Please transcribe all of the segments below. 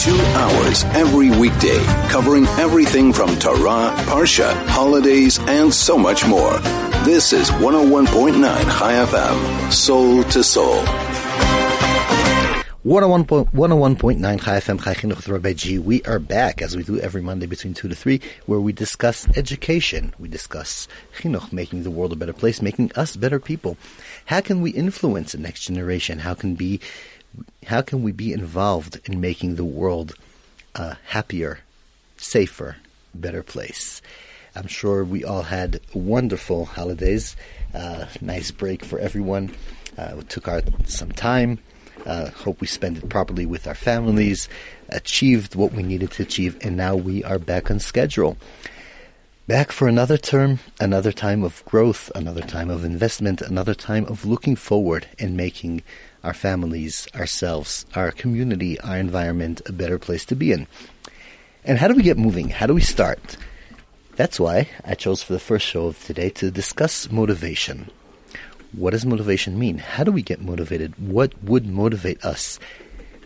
Two hours every weekday, covering everything from Torah, Parsha, holidays, and so much more. This is 101.9 Chai FM, Soul to Soul. 101.9 Chai FM Chai Chinuch Rabbi G. We are back as we do every Monday between 2 to 3 where we discuss education. We discuss Chinuch, making the world a better place, making us better people. How can we influence the next generation? How can be how can we be involved in making the world a happier, safer, better place? I'm sure we all had wonderful holidays. Uh, nice break for everyone. Uh, we took our some time uh, hope we spend it properly with our families, achieved what we needed to achieve, and now we are back on schedule. Back for another term, another time of growth, another time of investment, another time of looking forward and making our families, ourselves, our community, our environment a better place to be in. And how do we get moving? How do we start? That's why I chose for the first show of today to discuss motivation. What does motivation mean? How do we get motivated? What would motivate us?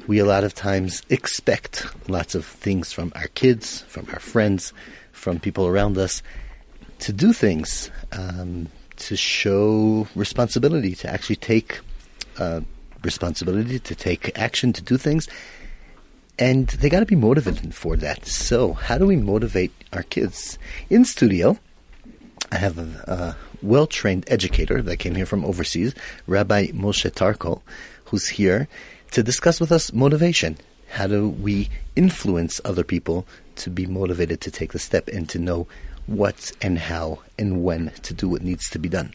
We a lot of times expect lots of things from our kids, from our friends, from people around us to do things, um, to show responsibility, to actually take uh, responsibility, to take action, to do things. And they got to be motivated for that. So, how do we motivate our kids? In studio, I have a, a well trained educator that came here from overseas, Rabbi Moshe Tarko, who's here to discuss with us motivation. How do we influence other people to be motivated to take the step and to know what and how and when to do what needs to be done?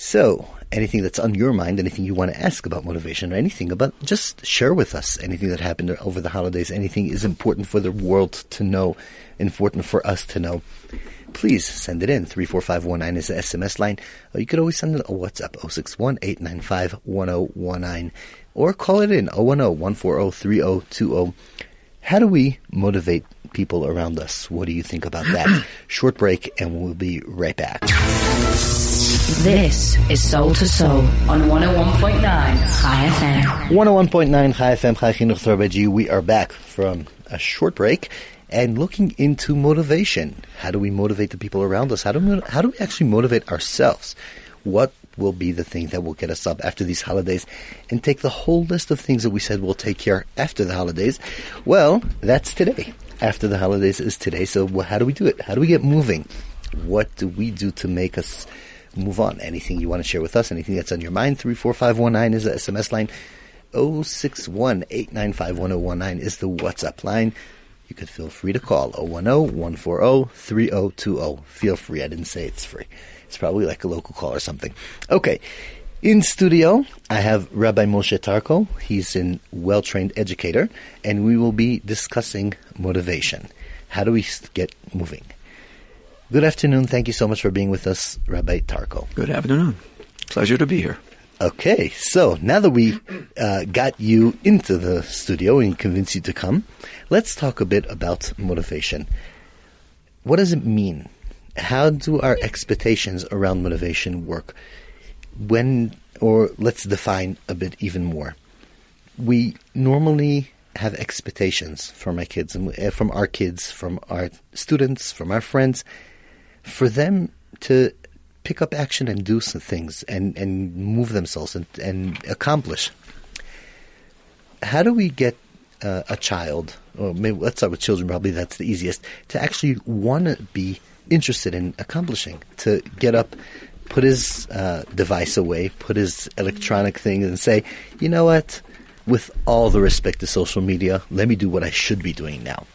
So, anything that's on your mind, anything you want to ask about motivation, or anything about, just share with us anything that happened over the holidays. Anything is important for the world to know, important for us to know please send it in. 34519 is the SMS line. Or you could always send it a WhatsApp 061 895 1019 or call it in 010 140 3020. How do we motivate people around us? What do you think about that? Short break and we'll be right back. This is Soul to Soul on 101.9 Chai FM. 101.9 Chai FM, Chai Chinuch We are back from a short break and looking into motivation. How do we motivate the people around us? How do we, how do we actually motivate ourselves? What will be the thing that will get us up after these holidays and take the whole list of things that we said we'll take care after the holidays? Well, that's today. After the holidays is today. So how do we do it? How do we get moving? What do we do to make us move on? Anything you want to share with us? Anything that's on your mind? 34519 is the SMS line. 061 895 is the WhatsApp line you could feel free to call 010-140-3020. Feel free. I didn't say it's free. It's probably like a local call or something. Okay. In studio, I have Rabbi Moshe Tarko. He's a well-trained educator, and we will be discussing motivation. How do we get moving? Good afternoon. Thank you so much for being with us, Rabbi Tarko. Good afternoon. Pleasure to be here. Okay, so now that we uh, got you into the studio and convinced you to come, let's talk a bit about motivation. What does it mean? How do our expectations around motivation work? When, or let's define a bit even more. We normally have expectations from our kids, and uh, from our kids, from our students, from our friends, for them to pick up action and do some things and, and move themselves and, and accomplish. How do we get uh, a child, or maybe let's start with children, probably that's the easiest, to actually want to be interested in accomplishing, to get up, put his uh, device away, put his electronic thing, and say, you know what, with all the respect to social media, let me do what I should be doing now.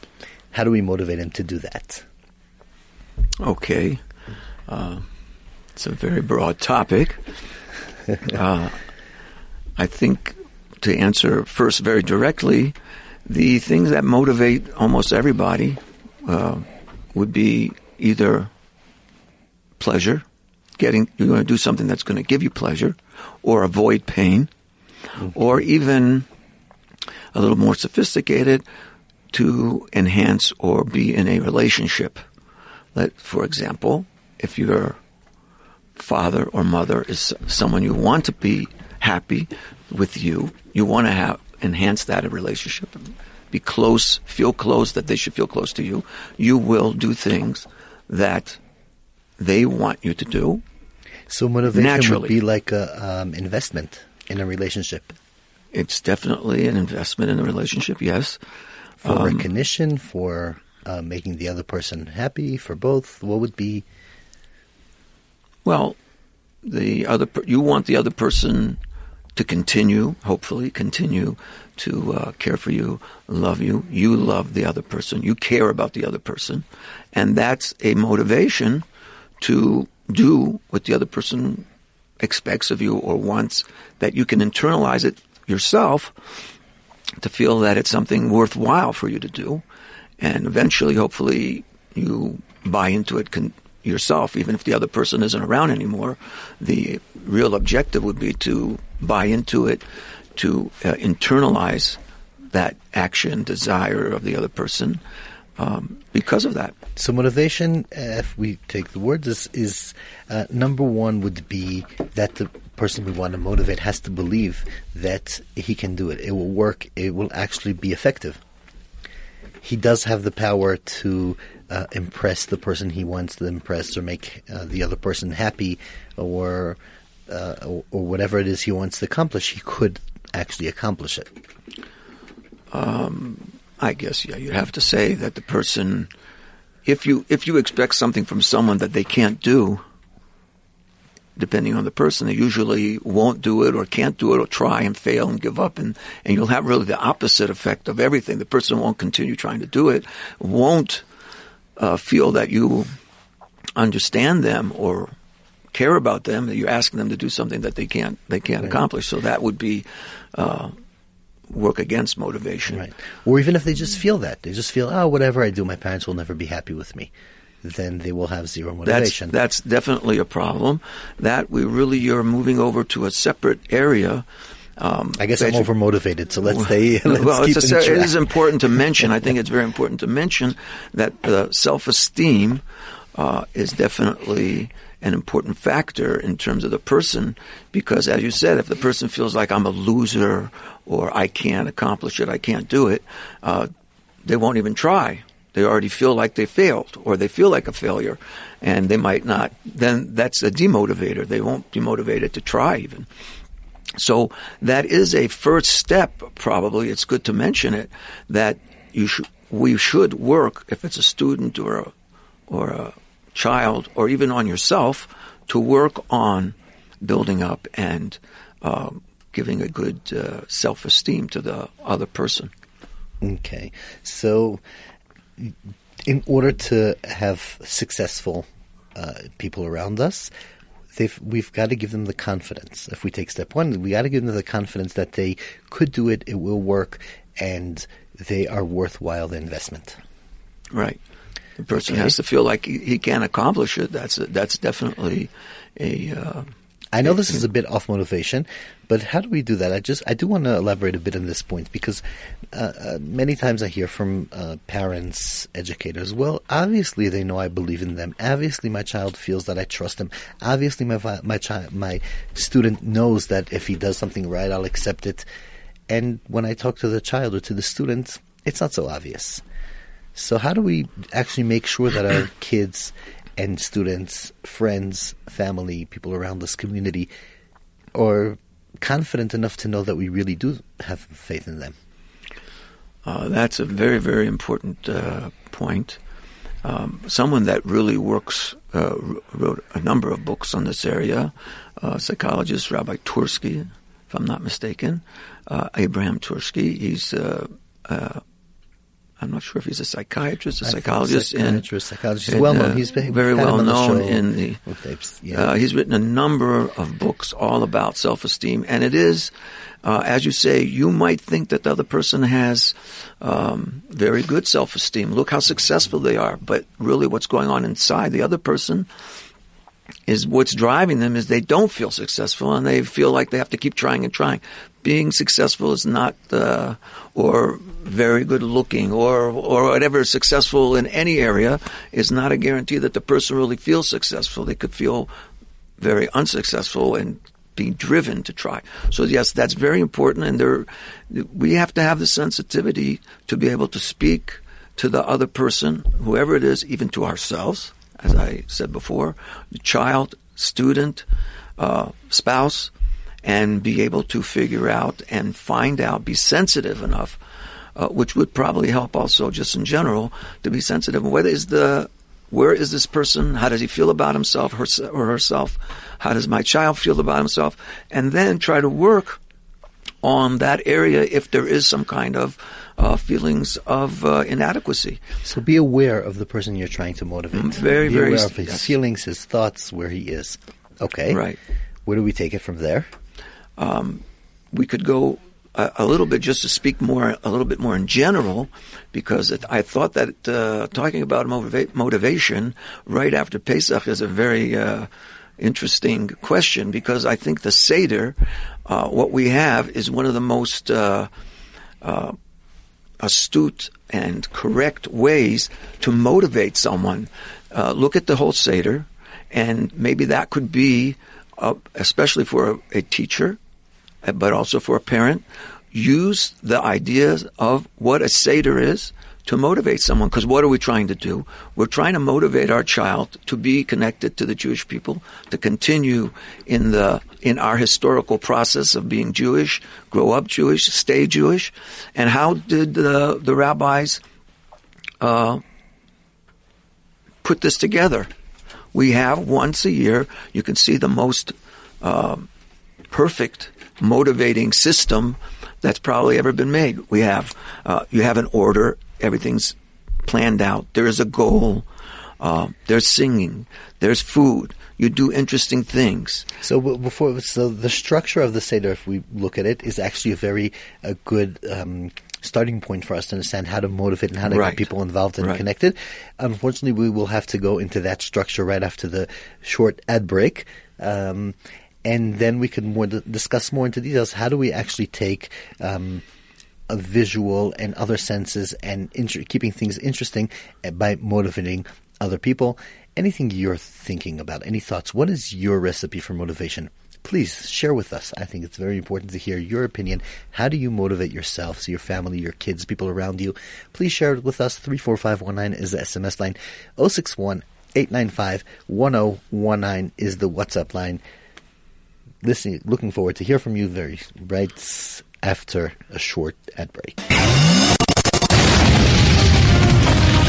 How do we motivate him to do that? Okay. Uh, it's a very broad topic. uh, I think to answer first very directly, the things that motivate almost everybody uh, would be either pleasure, getting you're going to do something that's going to give you pleasure, or avoid pain, mm-hmm. or even a little more sophisticated to enhance or be in a relationship. Let, for example, if you're father or mother is someone you want to be happy with you. You want to have enhance that relationship. be close, feel close, that they should feel close to you, you will do things that they want you to do. So motivation Naturally. would be like a um, investment in a relationship It's definitely an investment in a relationship, yes. for Um, recognition, for uh, making the other person happy, for both. What would be Well, the other per- you want the other person to continue, hopefully continue to uh, care for you, love you. You love the other person. You care about the other person, and that's a motivation to do what the other person expects of you or wants. That you can internalize it yourself to feel that it's something worthwhile for you to do, and eventually, hopefully, you buy into it con- yourself, even if the other person isn't around anymore. The real objective would be to buy into it, to uh, internalize that action, desire of the other person um, because of that. So motivation, if we take the words, is, is uh, number one would be that the person we want to motivate has to believe that he can do it. It will work. It will actually be effective. He does have the power to uh, impress the person he wants to impress, or make uh, the other person happy, or, uh, or or whatever it is he wants to accomplish. He could actually accomplish it. I guess yeah, you'd have to say that the person, if you if you expect something from someone that they can't do, depending on the person, they usually won't do it or can't do it or try and fail and give up, and and you'll have really the opposite effect of everything. The person won't continue trying to do it, won't uh, feel that you understand them or care about them. That you're asking them to do something that they can't they can't accomplish. So that would be. Uh, work against motivation. Right. Or even if they just feel that. They just feel, oh, whatever I do, my parents will never be happy with me. Then they will have zero motivation. that's definitely a problem. That we really are moving over to a separate area. Um, I guess I'm over motivated, so let's stay. Let's well, keep it's a, it is important to mention. I think it's very important to mention that uh, self-esteem uh, is definitely an important factor in terms of the person, because as you said, if the person feels like I'm a loser or I can't accomplish it, I can't do it, uh, they won't even try. They already feel like they failed or they feel like a failure and they might not. Then that's a demotivator. They won't be motivated to try even. So that is a first step, probably. It's good to mention it that you should, we should work if it's a student or a, or a child or even on yourself to work on building up and um, giving a good uh, self-esteem to the other person. Okay. So, in order to have successful uh, people around us, we've got to give them the confidence. If we take step one, we got to give them the confidence that they could do it, it will work, and they are worthwhile the investment. Right. The person Okay. has to feel like he, he can accomplish it. That's a, that's definitely a uh, I know this is a bit off motivation, but how do we do that? I just I do want to elaborate a bit on this point because uh, uh, many times I hear from uh, parents, educators. Well, obviously they know I believe in them. Obviously my child feels that I trust them. Obviously my my child my student knows that if he does something right, I'll accept it. And when I talk to the child or to the student, it's not so obvious. So how do we actually make sure that our kids and students, friends, family, people around this community are confident enough to know that we really do have faith in them? Uh, that's a very, very important uh, point. Um, someone that really works uh, wrote a number of books on this area, uh, psychologist Rabbi Twerski, if I'm not mistaken, uh, Abraham Twerski. He's uh, I'm not sure if he's a psychiatrist, a I psychologist, psychiatrist, in, psychologist. He's in, well known. uh, He's been very well on the known in the tapes. Yeah. uh, he's written a number of books all about self-esteem, and it is, uh, as you say, you might think that the other person has um, very good self-esteem. Look how successful they are, but really, what's going on inside the other person is what's driving them is they don't feel successful and they feel like they have to keep trying and trying. Being successful is not, uh, or very good looking, or or whatever successful in any area is not a guarantee that the person really feels successful. They could feel very unsuccessful and be driven to try. So yes, that's very important, and there, we have to have the sensitivity to be able to speak to the other person, whoever it is, even to ourselves, as I said before, child, student, uh, spouse, and be able to figure out and find out, be sensitive enough, uh, which would probably help also just in general to be sensitive. What is the where is this person? How does he feel about himself or herself? How does my child feel about himself? And then try to work on that area if there is some kind of uh, feelings of uh, inadequacy. So be aware of the person you're trying to motivate. Mm, very, be very aware of his yes. feelings, his thoughts, where he is. Okay. Right. Where do we take it from there? Um, we could go a, a, little bit just to speak more, a little bit more in general, because it, I thought that uh, talking about motiva- motivation right after Pesach is a very uh, interesting question because I think the Seder, uh, what we have is one of the most uh, uh, astute and correct ways to motivate someone. Uh, look at the whole Seder, and maybe that could be, especially for a, a, teacher, but also for a parent, use the ideas of what a Seder is to motivate someone. Because what are we trying to do? We're trying to motivate our child to be connected to the Jewish people, to continue in the in our historical process of being Jewish, grow up Jewish, stay Jewish. And how did the the rabbis uh, put this together? We have once a year. You can see the most uh, perfect motivating system that's probably ever been made. We have uh, you have an order everything's planned out. There is a goal. Uh, there's singing. There's food. You do interesting things. So before, so the structure of the seder, if we look at it, is actually a very a good um, starting point for us to understand how to motivate and how to right. get people involved and right. connected. Unfortunately, we will have to go into that structure right after the short ad break. Um, and then we can more discuss more into details. How do we actually take um, a visual and other senses and inter- keeping things interesting by motivating other people. Anything you're thinking about, any thoughts? What is your recipe for motivation? Please share with us. I think it's very important to hear your opinion. How do you motivate yourself, your family, your kids, people around you? Please share it with us. 34519 is the SMS line. 061 895 1019 is the WhatsApp line. Listening, looking forward to hear from you very right after a short ad break.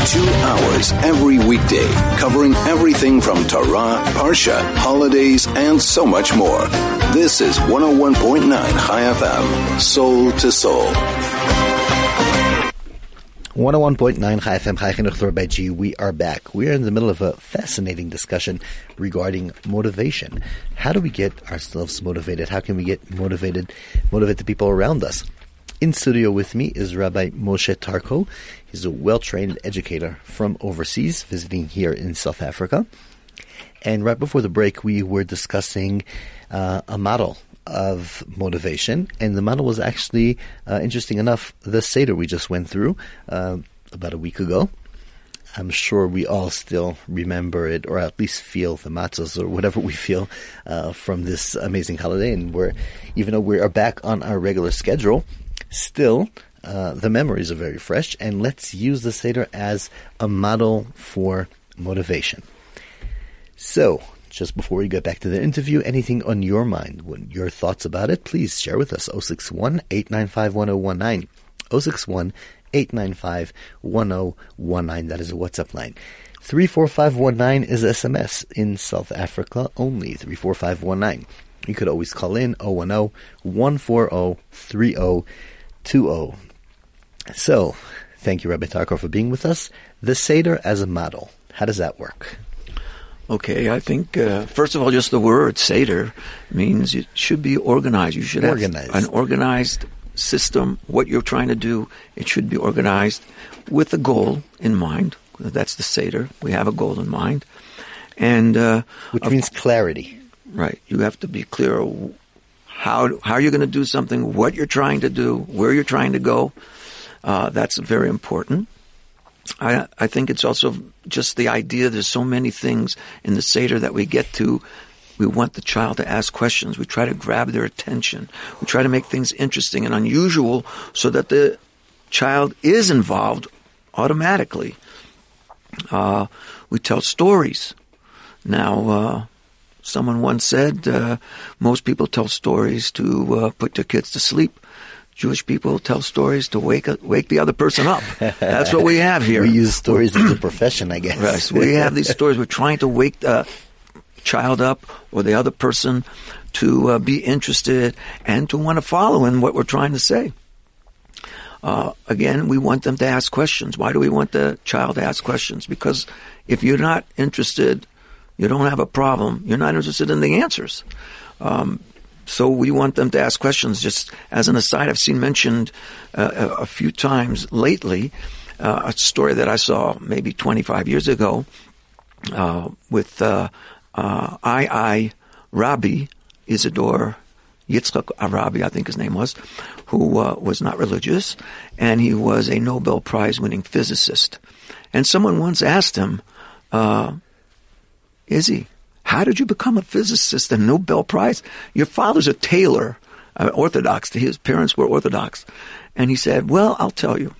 Two hours every weekday, covering everything from Torah, Parsha, holidays, and so much more. This is 101.9 Chai FM, soul to soul. 101.9 Chai FM. We are back. We are in the middle of a fascinating discussion regarding motivation. How do we get ourselves motivated? How can we get motivated, motivate the people around us? In studio with me is Rabbi Moshe Tarko. He's a well-trained educator from overseas, visiting here in South Africa. And right before the break, we were discussing uh, a model of motivation, and the model was actually uh, interesting enough. The Seder we just went through uh, about a week ago. I'm sure we all still remember it, or at least feel the matzahs or whatever we feel uh, from this amazing holiday. And we're, even though we are back on our regular schedule, still uh, the memories are very fresh. And let's use the Seder as a model for motivation. So, just before we get back to the interview, anything on your mind, your thoughts about it, please share with us. 061 895 1019. 061 895 1019. That is a WhatsApp line. 34519 is SMS in South Africa only. 34519. You could always call in 010 140 3020. So, thank you, Rabbi Tarko, for being with us. The Seder as a model. How does that work? Okay, I think uh, first of all, just the word Seder means it should be organized. You should organized. have an organized system. What you're trying to do, it should be organized with a goal in mind. That's the Seder. We have a goal in mind, and uh, which means clarity. Right. You have to be clear how how you're going to do something, what you're trying to do, where you're trying to go. Uh, that's very important. I, I think it's also just the idea there's so many things in the Seder that we get to we want the child to ask questions. We try to grab their attention. We try to make things interesting and unusual so that the child is involved automatically. Uh, we tell stories. Now, uh, someone once said uh, most people tell stories to uh, put their kids to sleep. Jewish people tell stories to wake wake the other person up. That's what we have here. we use stories as a profession, I guess. Right. So we have these stories. We're trying to wake the child up or the other person to uh, be interested and to want to follow in what we're trying to say. Uh, again, we want them to ask questions. Why do we want the child to ask questions? Because if you're not interested, you don't have a problem. You're not interested in the answers. Um, so we want them to ask questions. Just as an aside, I've seen mentioned uh, a, few times lately uh, a story that I saw maybe 25 years ago uh, with uh, uh, I. I. Rabi Isidore Yitzchak Arabi, I think his name was, who uh, was not religious, and he was a Nobel Prize winning physicist. And someone once asked him, uh, Izzy, how did you become a physicist and Nobel Prize? Your father's a tailor, uh, Orthodox. His parents were Orthodox. And he said, Well, I'll tell you.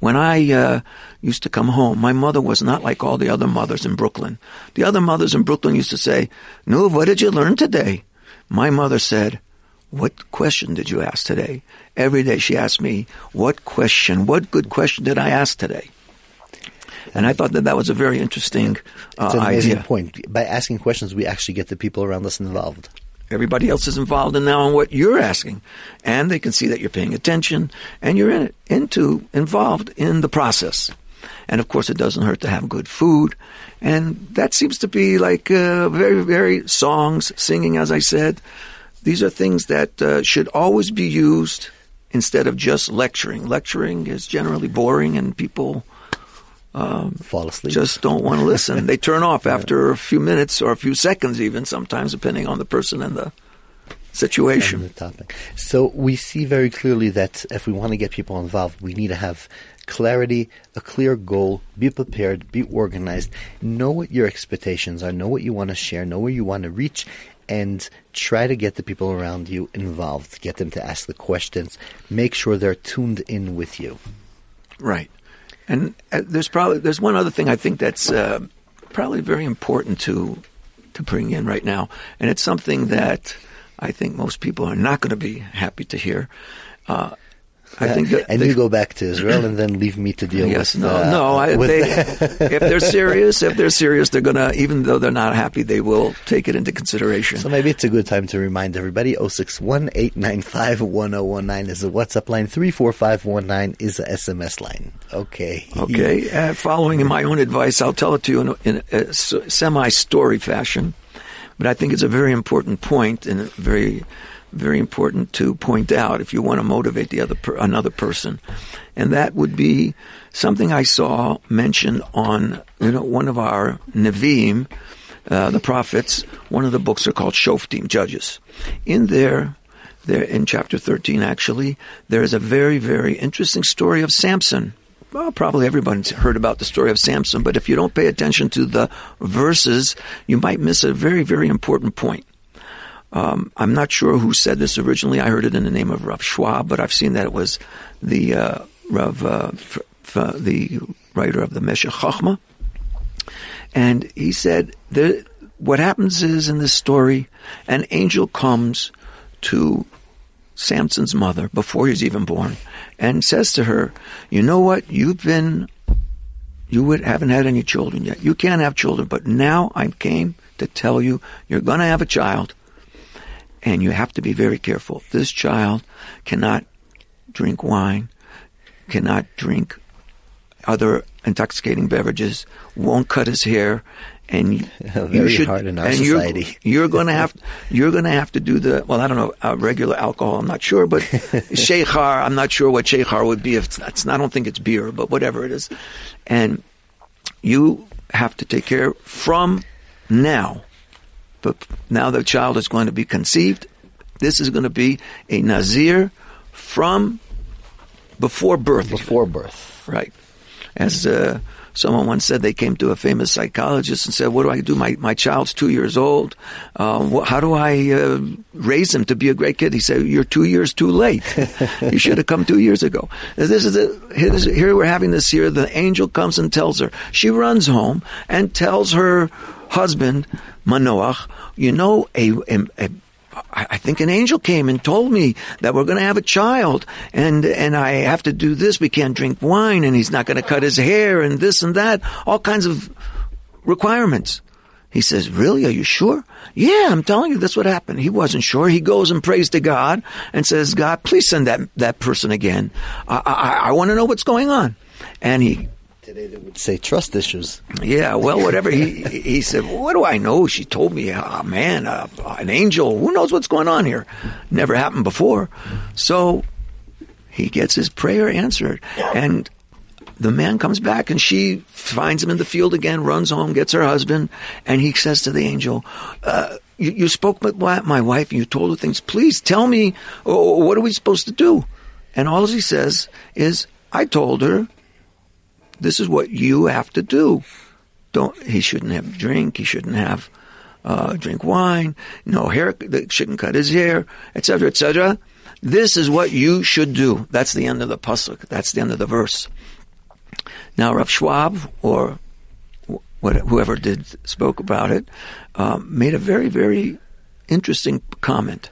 When I uh, used to come home, my mother was not like all the other mothers in Brooklyn. The other mothers in Brooklyn used to say, No, what did you learn today? My mother said, What question did you ask today? Every day she asked me, What question, what good question did I ask today? And I thought that that was a very interesting uh, It's an amazing idea. point. By asking questions, we actually get the people around us involved. Everybody else is involved in now in what you're asking, and they can see that you're paying attention and you're in into involved in the process. And of course, it doesn't hurt to have good food, and that seems to be like uh, very, very songs, singing, as I said. These are things that uh, should always be used instead of just lecturing. Lecturing is generally boring, and people Um, Fall asleep. just don't want to listen. They turn off after a few minutes or a few seconds, even sometimes, depending on the person and the on situation. the topic. So we see very clearly that if we want to get people involved, we need to have clarity, a clear goal, be prepared, be organized, know what your expectations are, know what you want to share, know where you want to reach, and try to get the people around you involved, get them to ask the questions, make sure they're tuned in with you. Right. And uh, there's probably there's one other thing I think that's uh, probably very important to to bring in right now, and it's something that I think most people are not going to be happy to hear. Uh, I think that and they- you go back to Israel and then leave me to deal Yes, with. no, uh, no. I, with they, if they're serious, if they're serious, they're gonna. Even though they're not happy, they will take it into consideration. So maybe it's a good time to remind everybody 061 895 1019 is the WhatsApp line, 34519 is the SMS line. Okay. Okay. Uh, following my own advice, I'll tell it to you in in a semi story fashion, but I think it's a very important point and very, very important to point out if you want to motivate the other per, another person, and that would be something I saw mentioned on you know one of our Nevi'im, uh, the prophets. One of the books are called Shoftim, Judges. In there. There in chapter 13, actually, there is a very, very interesting story of Samson well, probably everyone's heard about the story of Samson, but if you don't pay attention to the verses, you might miss a very, very important point. Um, I'm not sure who said this originally. I heard it in the name of Rav Schwab, but I've seen that it was the uh, Rav, uh, f- f- the writer of the Meshech Chochmah, and he said that what happens is in this story, an angel comes to Samson's mother before he's even born and says to her, You know what? You've been, you would, haven't had any children yet. You can't have children, but now I came to tell you you're going to have a child and you have to be very careful. This child cannot drink wine, cannot drink other intoxicating beverages, won't cut his hair, and you should, hard in our and you're- You're, going to have you're going to have to do the well. I don't know uh, regular alcohol. I'm not sure, but sheikhar. I'm not sure what sheikhar would be. If it's, it's not, I don't think it's beer, but whatever it is, and you have to take care from now. But now the child is going to be conceived. This is going to be a nazir from before birth. Before birth. Right. As uh, Someone once said they came to a famous psychologist and said, "What do I do? My my child's two years old. Uh, how do I uh, raise him to be a great kid?" He said, "You're two years too late. you should have come two years ago." This is a, here we're having this here. The angel comes and tells her. She runs home and tells her husband Manoach, "You know, a, a, a I think an angel came and told me that we're going to have a child and, and I have to do this. We can't drink wine and he's not going to cut his hair and this and that. All kinds of requirements. He says, really? Are you sure? Yeah, I'm telling you, that's what happened. He wasn't sure. He goes and prays to God and says, God, please send that, that person again. I, I, I want to know what's going on. And he Today they would say trust issues. yeah, well, whatever. He he said, well, "What do I know?" She told me, "A man, uh, an angel. Who knows what's going on here? Never happened before." So he gets his prayer answered, and the man comes back, and she finds him in the field again. Runs home, gets her husband, and he says to the angel. Uh, you, you spoke with my wife and you told her things. Please tell me, oh, what are we supposed to do? And all he says is, I told her this is what you have to do. Don't he shouldn't have drink. He shouldn't have uh, drink wine. No hair. They shouldn't cut his hair, etc., etc. This is what you should do. That's the end of the pasuk. That's the end of the verse. Now Rav Schwab or whoever did spoke about it um, made a very very interesting comment.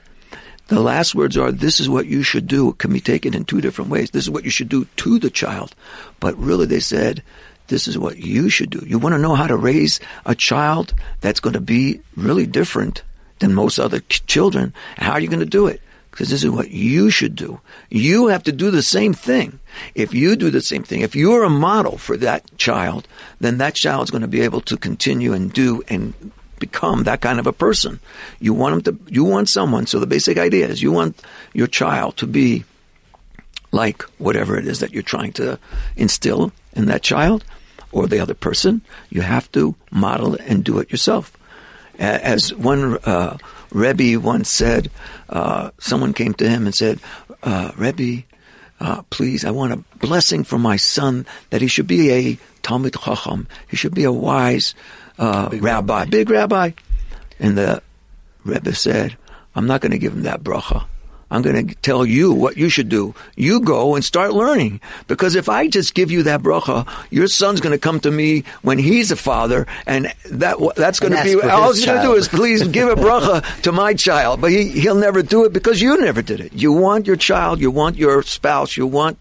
The last words are, this is what you should do. It can be taken in two different ways. This is what you should do to the child. But really they said, this is what you should do. You want to know how to raise a child that's going to be really different than most other children. How are you going to do it? Because this is what you should do. You have to do the same thing. If you do the same thing, if you're a model for that child, then that child's going to be able to continue and do and become that kind of a person. You want them to, you want someone, so the basic idea is you want your child to be like whatever it is that you're trying to instill in that child or the other person. You have to model and do it yourself. As one uh, Rebbe once said, uh, someone came to him and said, uh, Rebbe, uh, please, I want a blessing for my son that he should be a Talmid Chacham. He should be a wise uh, big rabbi, rabbi, big rabbi. And the Rebbe said, I'm not going to give him that bracha. I'm going to tell you what you should do. You go and start learning. Because if I just give you that bracha, your son's going to come to me when he's a father, and that that's going to be all he's going to do is please give a bracha to my child. But he he'll never do it because you never did it. You want your child, you want your spouse, you want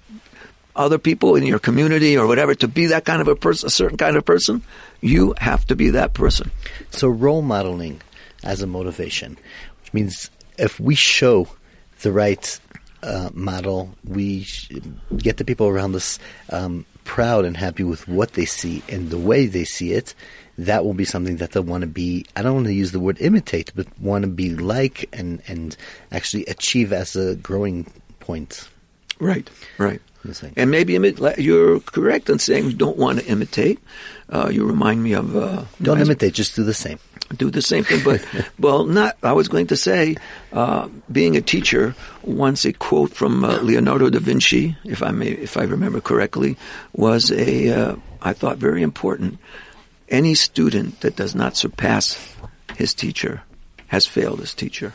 other people in your community or whatever to be that kind of a person, a certain kind of person. You have to be that person. So role modeling as a motivation, which means if we show the right uh, model, we get the people around us um, proud and happy with what they see and the way they see it. That will be something that they'll want to be. I don't want to use the word imitate, but want to be like and and actually achieve as a growing point. Right. Right. And maybe you're correct in saying you don't want to imitate. Uh, you remind me of. Uh, don't imitate, just do the same. Do the same thing, but well, not. I was going to say, uh, being a teacher, once a quote from uh, Leonardo da Vinci, if I may, if I remember correctly, was a. Uh, I thought very important. Any student that does not surpass his teacher has failed his teacher.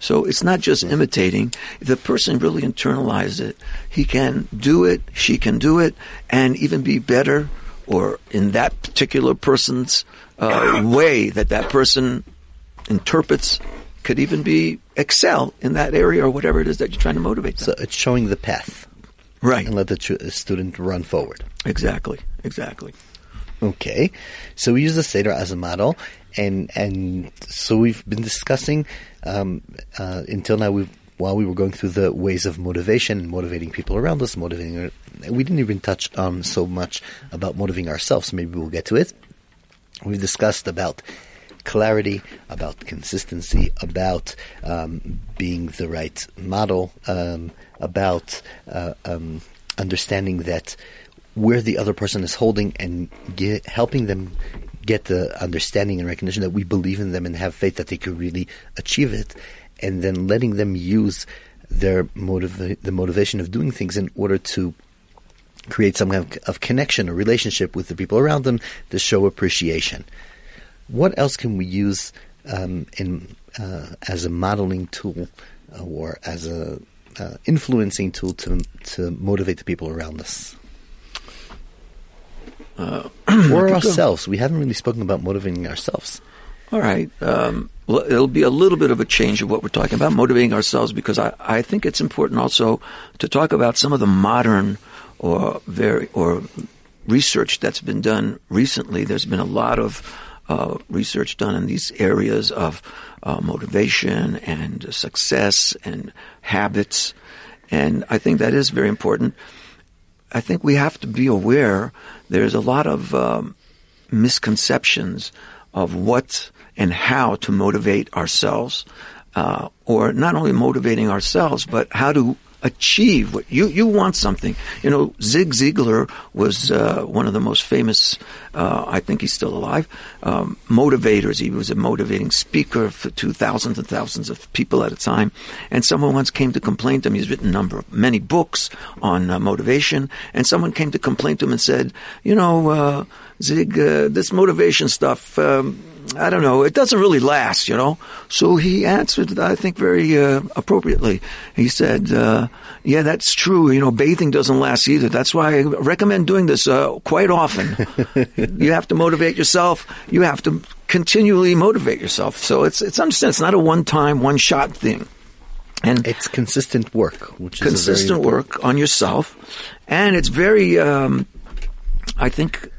So it's not just imitating. If the person really internalizes it, he can do it, she can do it, and even be better or in that particular person's uh, way that that person interprets could even be excel in that area or whatever it is that you're trying to motivate them. So it's showing the path. Right. And let the tr- student run forward. Exactly. Exactly. Okay. So we use the Seder as a model and and so we've been discussing um, uh, until now. We while we were going through the ways of motivation and motivating people around us, motivating. We didn't even touch on so much about motivating ourselves. Maybe we'll get to it. We've discussed about clarity, about consistency, about um, being the right model, um, about uh, um, understanding that where the other person is holding and get, helping them get the understanding and recognition that we believe in them and have faith that they could really achieve it, and then letting them use their motiv- the motivation of doing things in order to create some kind of, connection or relationship with the people around them to show appreciation. What else can we use um, in uh, as a modeling tool uh, or as a uh, influencing tool to to motivate the people around us? Uh, or ourselves. We haven't really spoken about motivating ourselves. All right. Um, well, it'll be a little bit of a change of what we're talking about, motivating ourselves, because I, I think it's important also to talk about some of the modern or very or research that's been done recently. There's been a lot of uh, research done in these areas of uh, motivation and success and habits, and I think that is very important. I think we have to be aware there's a lot of um, misconceptions of what and how to motivate ourselves, uh, or not only motivating ourselves, but how to achieve what you you want something. You know, Zig Ziglar was uh, one of the most famous. Uh, I think he's still alive. Um, motivators. He was a motivating speaker for to thousands and thousands of people at a time. And someone once came to complain to him. He's written a number of many books on uh, motivation. And someone came to complain to him and said, "You know, uh, Zig, uh, this motivation stuff." Um, I don't know, it doesn't really last, you know. So he answered, I think, very uh, appropriately. He said, uh, "Yeah, that's true. You know, bathing doesn't last either. That's why I recommend doing this uh, quite often. you have to motivate yourself. You have to continually motivate yourself. So it's it's understand. It's not a one time, one shot thing." And it's consistent work, which is consistent work on yourself, and it's very. Um, I think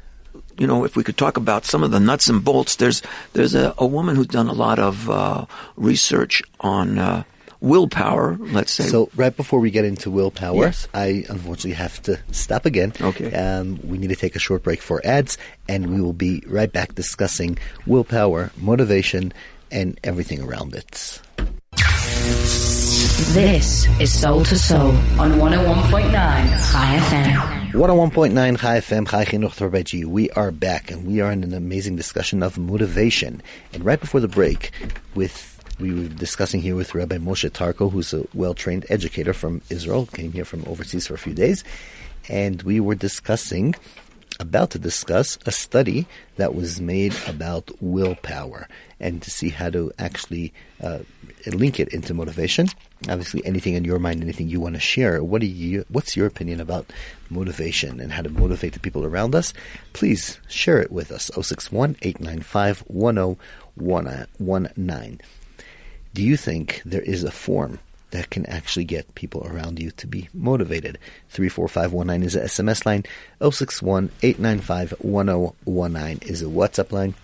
you know, if we could talk about some of the nuts and bolts, there's there's a, a woman who's done a lot of uh, research on uh, willpower. Let's say. So right before we get into willpower, Yes. I unfortunately have to stop again. Okay. Um, we need to take a short break for ads, and we will be right back discussing willpower, motivation, and everything around it. This is Soul to Soul on 101.9 Chai FM. 101.9 Chai FM, Chai Chinuch G. We are back, and we are in an amazing discussion of motivation. And right before the break, with we were discussing here with Rabbi Moshe Tarko, who's a well-trained educator from Israel, came here from overseas for a few days, and we were discussing, about to discuss, a study that was made about willpower and to see how to actually uh, link it into motivation. Obviously, anything in your mind, anything you want to share. What do you? What's your opinion about motivation and how to motivate the people around us? Please share it with us. 061 895 1019. Do you think there is a form that can actually get people around you to be motivated? 34519 is a SMS line. 061 895 1019 is a WhatsApp line.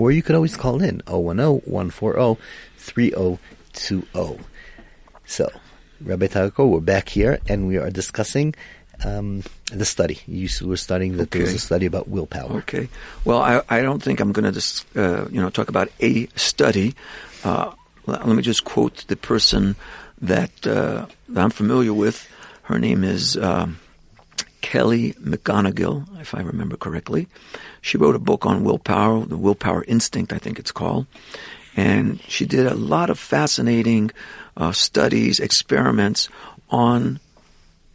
Or you could always call in 010 140 3020. So, Rabbi Tarko, we're back here and we are discussing um, the study. You were studying that there was a study about willpower. Okay. Well, I, I don't think I'm going to just uh, you know talk about a study. Uh, let let me just quote the person that, uh, that I'm familiar with. Her name is um, Kelly McGonigal, if I remember correctly. She wrote a book on willpower, the Willpower Instinct, I think it's called, and she did a lot of fascinating uh, studies, experiments on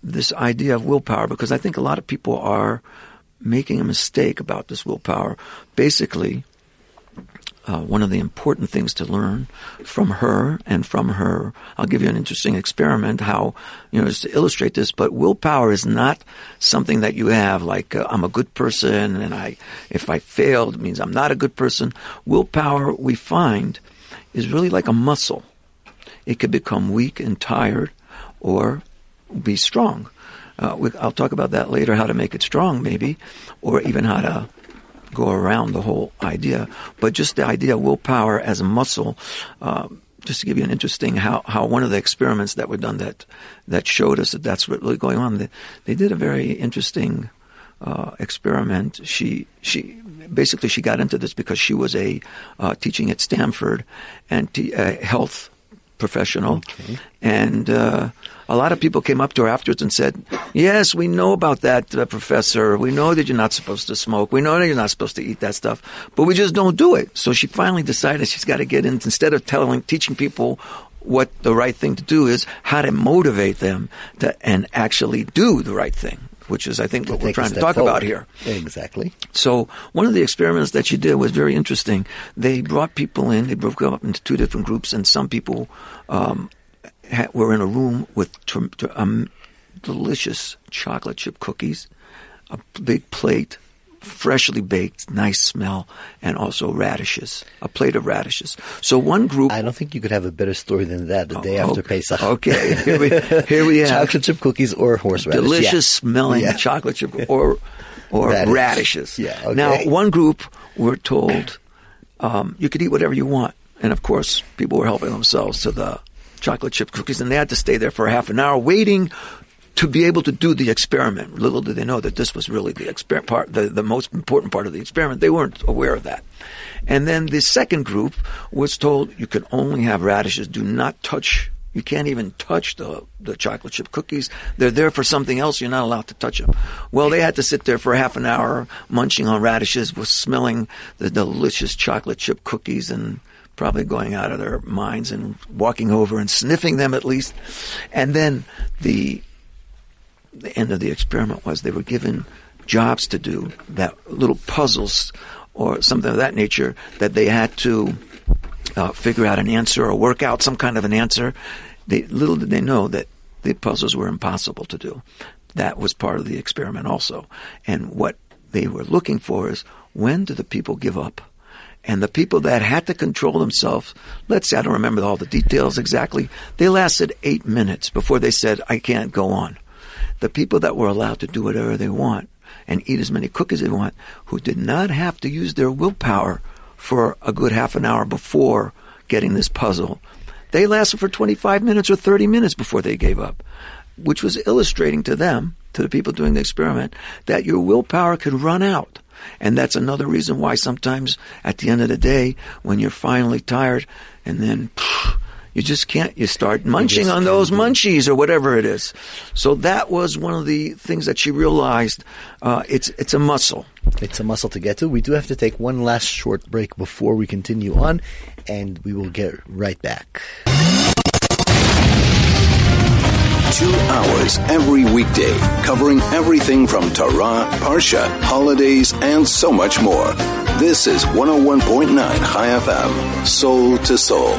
this idea of willpower because I think a lot of people are making a mistake about this willpower. Basically, uh, one of the important things to learn from her and from her, I'll give you an interesting experiment how, you know, just to illustrate this, but willpower is not something that you have like, uh, I'm a good person and I, if I failed, it means I'm not a good person. Willpower, we find, is really like a muscle. It could become weak and tired or be strong. Uh, we, I'll talk about that later, how to make it strong, maybe, or even how to go around the whole idea. But just the idea of willpower as a muscle, uh, just to give you an interesting how, how one of the experiments that were done that that showed us that that's what really going on. They, they did a very interesting uh, experiment. She she basically she got into this because she was a uh, teaching at Stanford and t- a health professional, and uh, a lot of people came up to her afterwards and said, "Yes, we know about that, uh, professor. We know that you're not supposed to smoke. We know that you're not supposed to eat that stuff, but we just don't do it." So she finally decided she's got to get in instead of telling, teaching people what the right thing to do is, how to motivate them to and actually do the right thing. Which is, I think, what we're trying to talk about here. Exactly. So one of the experiments that she did was very interesting. They brought people in. They broke them up into two different groups, and some people um, ha- were in a room with um, delicious chocolate chip cookies, a big plate, freshly baked, nice smell, and also radishes, a plate of radishes. So one group. I don't think you could have a better story than that the day Oh, after okay. Pesach. Okay, here we, here we have Chocolate chip cookies or horseradish. delicious Yeah. smelling Yeah. chocolate chip or or Radish. radishes. Yeah, okay. Now, one group were told um, you could eat whatever you want, and of course, people were helping themselves to the chocolate chip cookies, and they had to stay there for half an hour waiting to be able to do the experiment. Little did they know that this was really the exper- part, the, the most important part of the experiment. They weren't aware of that. And then the second group was told you can only have radishes. Do not touch. You can't even touch the, the chocolate chip cookies. They're there for something else. You're not allowed to touch them. Well, they had to sit there for half an hour munching on radishes, was smelling the delicious chocolate chip cookies and probably going out of their minds and walking over and sniffing them at least. And then the the end of the experiment was they were given jobs to do that little puzzles or something of that nature that they had to uh, figure out an answer or work out some kind of an answer. They, little did they know that the puzzles were impossible to do. That was part of the experiment also. And what they were looking for is when do the people give up? And the people that had to control themselves, let's say I don't remember all the details exactly, they lasted eight minutes before they said, I can't go on. The people that were allowed to do whatever they want and eat as many cookies as they want, who did not have to use their willpower for a good half an hour before getting this puzzle, they lasted for 25 minutes or 30 minutes before they gave up, which was illustrating to them, to the people doing the experiment, that your willpower could run out. And that's another reason why sometimes at the end of the day, when you're finally tired and then phew, you just can't, you start munching just on those do munchies or whatever it is. So that was one of the things that she realized. Uh, it's, it's a muscle. It's a muscle to get to. We do have to take one last short break before we continue on, and we will get right back. Two hours every weekday, covering everything from Torah, Parsha, holidays, and so much more. This is 101.9 Chai FM, soul to soul.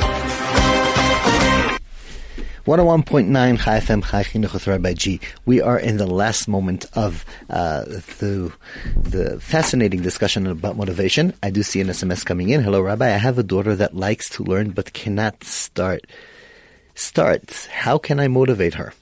101.9 Chai FM Chai Chinuch with Rabbi G. We are in the last moment of uh, the the fascinating discussion about motivation. I do see an SMS coming in. Hello, Rabbi. I have a daughter that likes to learn but cannot start. Start. How can I motivate her?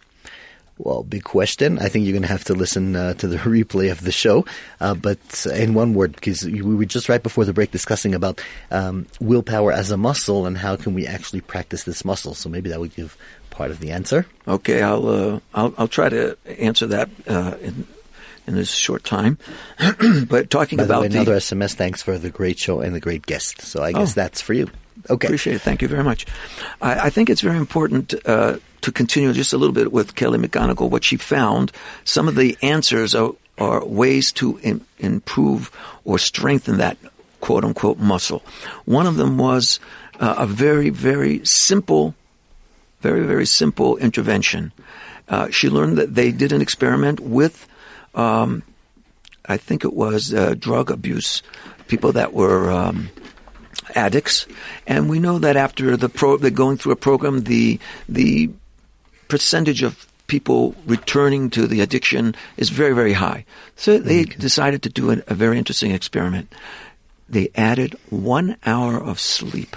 Well, big question. I think you're going to have to listen uh, to the replay of the show. Uh, but in one word, because we were just right before the break discussing about um, willpower as a muscle and how can we actually practice this muscle. So maybe that would give part of the answer. Okay, I'll uh, I'll, I'll try to answer that uh, in in this short time. but talking By the about way, the, another SMS. Thanks for the great show and the great guest. So I guess Oh. that's for you. Okay. Appreciate it. Thank you very much. I, I think it's very important uh, to continue just a little bit with Kelly McGonigal. What she found, some of the answers are, are ways to im- improve or strengthen that quote unquote muscle. One of them was uh, a very, very simple, very, very simple intervention. Uh, she learned that they did an experiment with, um, I think it was uh, drug abuse, people that were. Um, addicts, and we know that after the pro, going through a program, the the percentage of people returning to the addiction is very very high. So they decided to do a, a very interesting experiment. They added one hour of sleep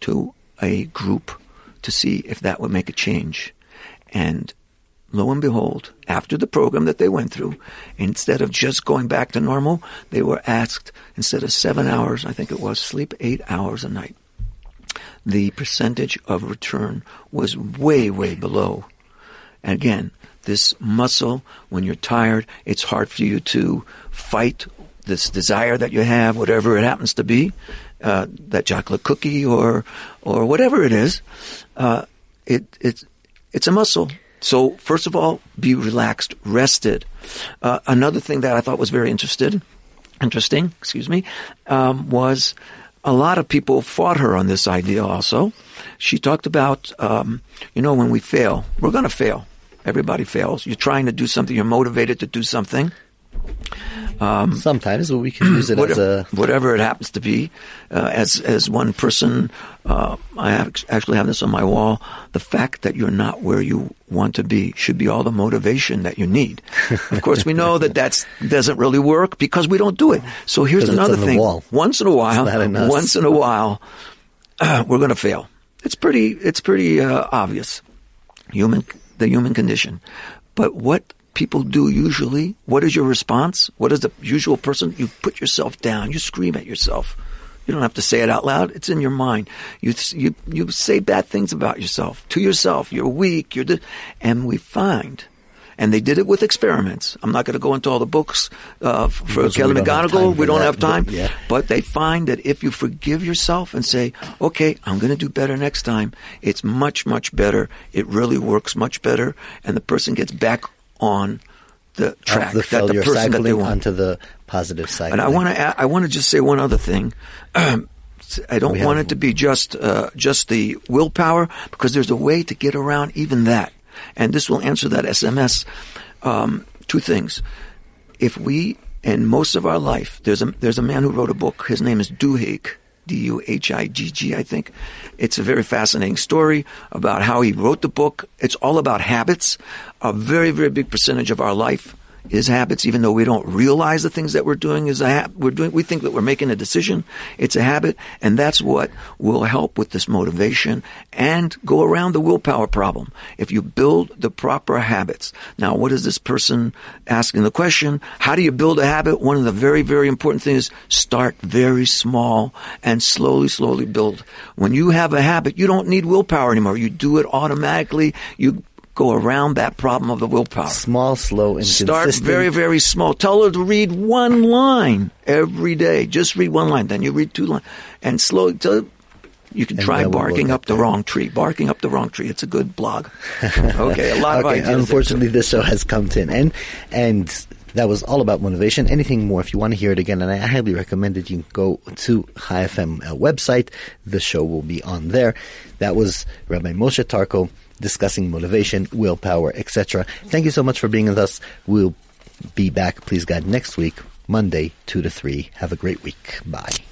to a group to see if that would make a change, and lo and behold, after the program that they went through, instead of just going back to normal, they were asked, instead of seven hours, I think it was, sleep eight hours a night. The percentage of return was way, way below. And again, this muscle, when you're tired, it's hard for you to fight this desire that you have, whatever it happens to be, uh, that chocolate cookie or, or whatever it is. Uh, it, it, it's a muscle. So first of all, be relaxed, rested. Uh, another thing that I thought was very interested, interesting, excuse me, um, was a lot of people fought her on this idea also. She talked about, um, you know, when we fail, we're going to fail. Everybody fails. You're trying to do something. You're motivated to do something. Sometimes we can use it as a whatever it happens to be. Uh, as as one person, uh, I have, actually have this on my wall. The fact that you're not where you want to be should be all the motivation that you need. of course, we know that that doesn't really work because we don't do it. So here's another thing. Once in a while, not in us. once in a while, we're going to fail. It's pretty. It's pretty uh, obvious. Human, the human condition. But what people do usually, what is your response? What is the usual person? You put yourself down. You scream at yourself. You don't have to say it out loud. It's in your mind. You you you say bad things about yourself to yourself. You're weak. You're the, and we find. And they did it with experiments. I'm not going to go into all the books uh, for Kelly don't have time McGonigal. We don't that, have time. but yeah. But they find that if you forgive yourself and say, okay, I'm going to do better next time, it's much, much better. It really works much better. And the person gets back on the track the that failure the person that they want. onto the positive side. And I want to I want to just say one other thing. I don't We want have- it to be just uh, just the willpower because there's a way to get around even that. And this will answer that SMS. Um, two things. If we in most of our life, there's a there's a man who wrote a book. His name is Duhigg. D-U-H-I-G-G, I think. It's a very fascinating story about how he wrote the book. It's all about habits. A very, very big percentage of our life is habits, even though we don't realize the things that we're doing is a ha- we're doing. We think that we're making a decision. It's a habit, and that's what will help with this motivation and go around the willpower problem. If you build the proper habits. Now, what is this person asking the question? How do you build a habit? One of the very, very important things is start very small and slowly, slowly build. When you have a habit, you don't need willpower anymore. You do it automatically. You go around that problem of the willpower. small, slow, and Start very, very small. Tell her to read one line every day. Just read one line. Then you read two lines. And slowly, tell, you can And try barking up the wrong tree. Barking up the wrong tree. It's a good blog. Okay, a lot of okay, ideas. there, too. unfortunately, this show has come to an end, and that was all about motivation. Anything more, if you want to hear it again, and I highly recommend it, you can go to Chai FM uh, website. The show will be on there. That was Rabbi Moshe Tarko discussing motivation, willpower, etc. Thank you so much for being with us. We'll be back, please God, next week, Monday, 2 to 3. Have a great week. Bye.